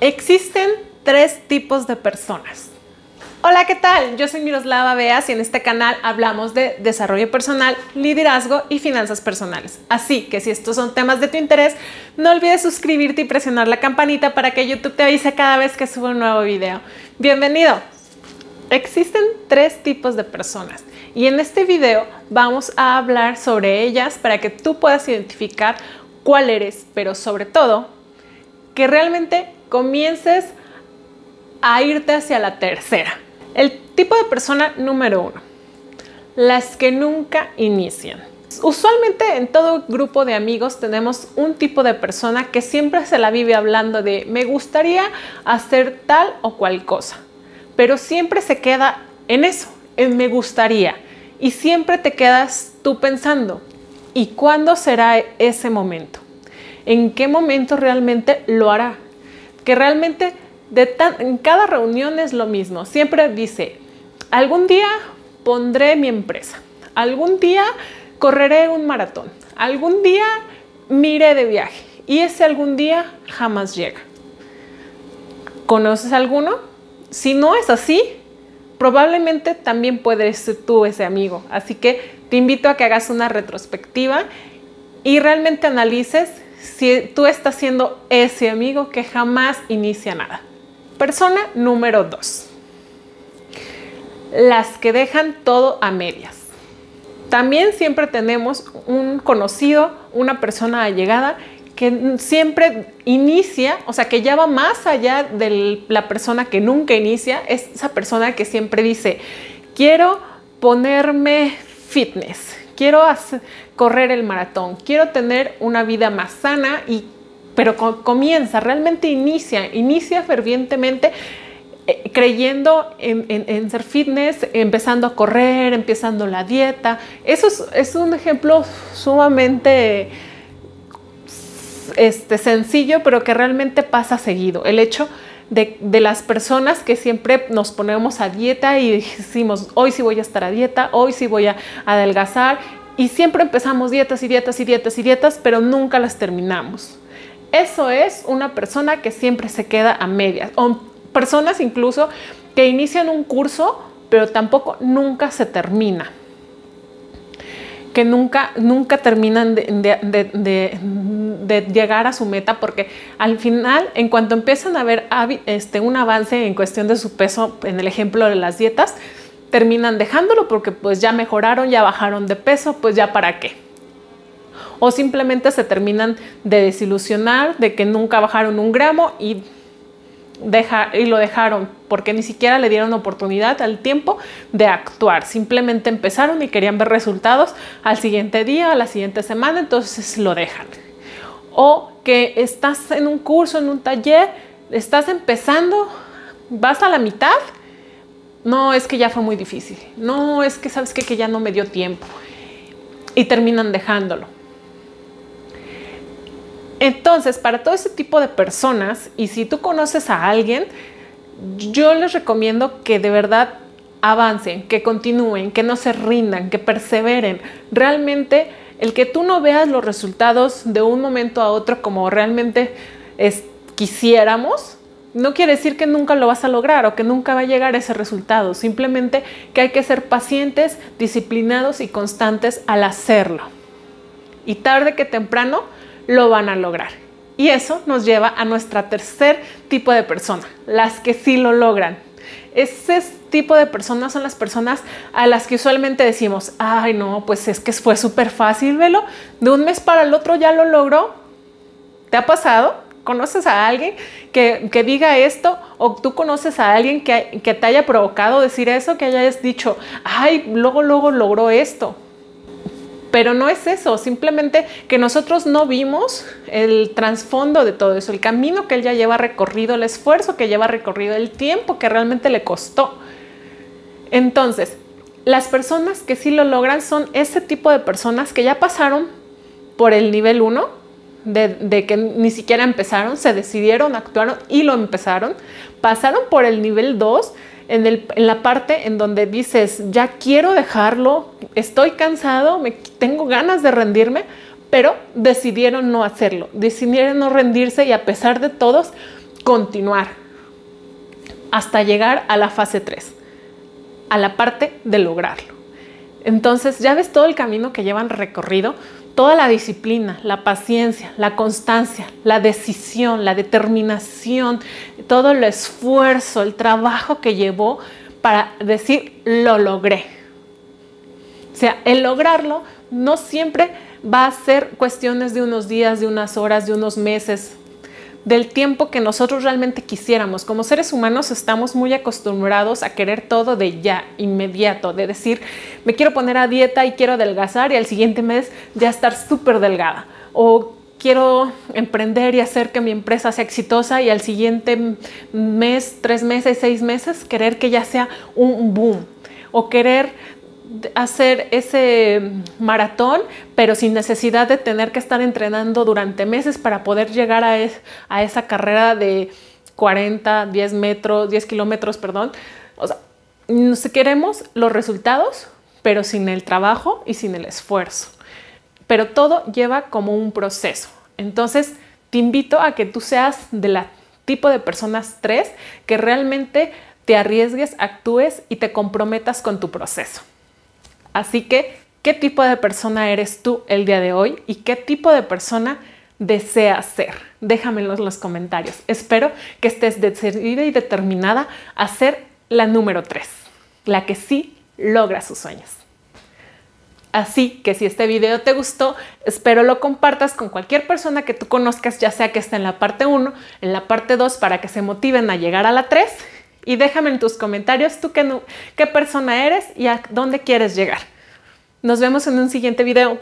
Existen tres tipos de personas. Hola, ¿qué tal? Yo soy Miroslava Beas y en este canal hablamos de desarrollo personal, liderazgo y finanzas personales. Así que si estos son temas de tu interés, no olvides suscribirte y presionar la campanita para que YouTube te avise cada vez que suba un nuevo video. Bienvenido. Existen tres tipos de personas y en este video vamos a hablar sobre ellas para que tú puedas identificar cuál eres, pero sobre todo que realmente comiences a irte hacia la tercera. El tipo de persona número uno, las que nunca inician. Usualmente en todo grupo de amigos tenemos un tipo de persona que siempre se la vive hablando de me gustaría hacer tal o cual cosa, pero siempre se queda en eso, en me gustaría. Y siempre te quedas tú pensando, ¿y cuándo será ese momento? ¿En qué momento realmente lo hará? Que realmente de en cada reunión es lo mismo. Siempre dice, algún día pondré mi empresa, algún día correré un maratón, algún día miré de viaje y ese algún día jamás llega. ¿Conoces alguno? Si no es así, probablemente también puedes ser tú ese amigo. Así que te invito a que hagas una retrospectiva y realmente analices si tú estás siendo ese amigo que jamás inicia nada. Persona número dos. Las que dejan todo a medias. También siempre tenemos un conocido, una persona allegada que siempre inicia, o sea, que ya va más allá de la persona que nunca inicia, es esa persona que siempre dice, quiero ponerme fitness, quiero correr el maratón, quiero tener una vida más sana y pero comienza, realmente inicia, inicia fervientemente eh, creyendo en, ser fitness, empezando a correr, empezando la dieta. Eso es, es un ejemplo sumamente este, sencillo, pero que realmente pasa seguido. El hecho de, las personas que siempre nos ponemos a dieta y decimos, hoy sí voy a estar a dieta, hoy sí voy a adelgazar, y siempre empezamos dietas y dietas y dietas y dietas, pero nunca las terminamos. Eso es una persona que siempre se queda a medias, o personas incluso que inician un curso, pero tampoco nunca se termina que nunca, nunca terminan de, llegar a su meta porque al final, en cuanto empiezan a ver este, un avance en cuestión de su peso, en el ejemplo de las dietas, terminan dejándolo porque pues ya mejoraron, ya bajaron de peso, pues ya para qué. O simplemente se terminan de desilusionar de que nunca bajaron un gramo y deja, y lo dejaron porque ni siquiera le dieron oportunidad al tiempo de actuar. Simplemente empezaron y querían ver resultados al siguiente día, a la siguiente semana, entonces lo dejan. O que estás en un curso, en un taller, estás empezando, vas a la mitad, no es que ya fue muy difícil, no es que sabes que, que ya no me dio tiempo y terminan dejándolo. Entonces, para todo ese tipo de personas, y si tú conoces a alguien, yo les recomiendo que de verdad avancen, que continúen, que no se rindan, que perseveren. Realmente, el que tú no veas los resultados de un momento a otro como realmente quisiéramos, no quiere decir que nunca lo vas a lograr o que nunca va a llegar ese resultado. Simplemente que hay que ser pacientes, disciplinados y constantes al hacerlo. Y tarde que temprano, lo van a lograr. Y eso nos lleva a nuestra tercer tipo de persona, las que sí lo logran. Ese tipo de personas son las personas a las que usualmente decimos, ay no, pues es que fue súper fácil, velo, de un mes para el otro ya lo logró. ¿Te ha pasado? ¿Conoces a alguien que, diga esto? ¿O tú conoces a alguien que, que te haya provocado decir eso, que hayas dicho, ay, luego, luego logró esto? Pero no es eso, simplemente que nosotros no vimos el trasfondo de todo eso, el camino que él ya lleva recorrido, el esfuerzo que lleva recorrido, el tiempo que realmente le costó. Entonces, las personas que sí lo logran son ese tipo de personas que ya pasaron por el nivel 1, de, que ni siquiera empezaron, se decidieron, actuaron y lo empezaron, pasaron por el nivel 2 en, la parte en donde dices, ya quiero dejarlo, estoy cansado, me, tengo ganas de rendirme, pero decidieron no hacerlo, decidieron no rendirse y a pesar de todos, continuar hasta llegar a la fase 3, a la parte de lograrlo. Entonces, ya ves todo el camino que llevan recorrido, toda la disciplina, la paciencia, la constancia, la decisión, la determinación, todo el esfuerzo, el trabajo que llevó para decir, lo logré. O sea, el lograrlo no siempre va a ser cuestiones de unos días, de unas horas, de unos meses, del tiempo que nosotros realmente quisiéramos. Como seres humanos estamos muy acostumbrados a querer todo de ya, inmediato, de decir, me quiero poner a dieta y quiero adelgazar y al siguiente mes ya estar súper delgada. O quiero emprender y hacer que mi empresa sea exitosa y al siguiente mes, tres meses, seis meses, querer que ya sea un boom. O querer hacer ese maratón, pero sin necesidad de tener que estar entrenando durante meses para poder llegar a, esa carrera de 40, 10 metros, 10 kilómetros, perdón. O sea, queremos los resultados, pero sin el trabajo y sin el esfuerzo. Pero todo lleva como un proceso. Entonces, te invito a que tú seas de la tipo de personas tres que realmente te arriesgues, actúes y te comprometas con tu proceso. Así que, ¿qué tipo de persona eres tú el día de hoy y qué tipo de persona deseas ser? Déjamelo en los comentarios. Espero que estés decidida y determinada a ser la número 3, la que sí logra sus sueños. Así que si este video te gustó, espero lo compartas con cualquier persona que tú conozcas, ya sea que esté en la parte 1, en la parte 2, para que se motiven a llegar a la 3 y déjame en tus comentarios tú qué, qué persona eres y a dónde quieres llegar. Nos vemos en un siguiente video.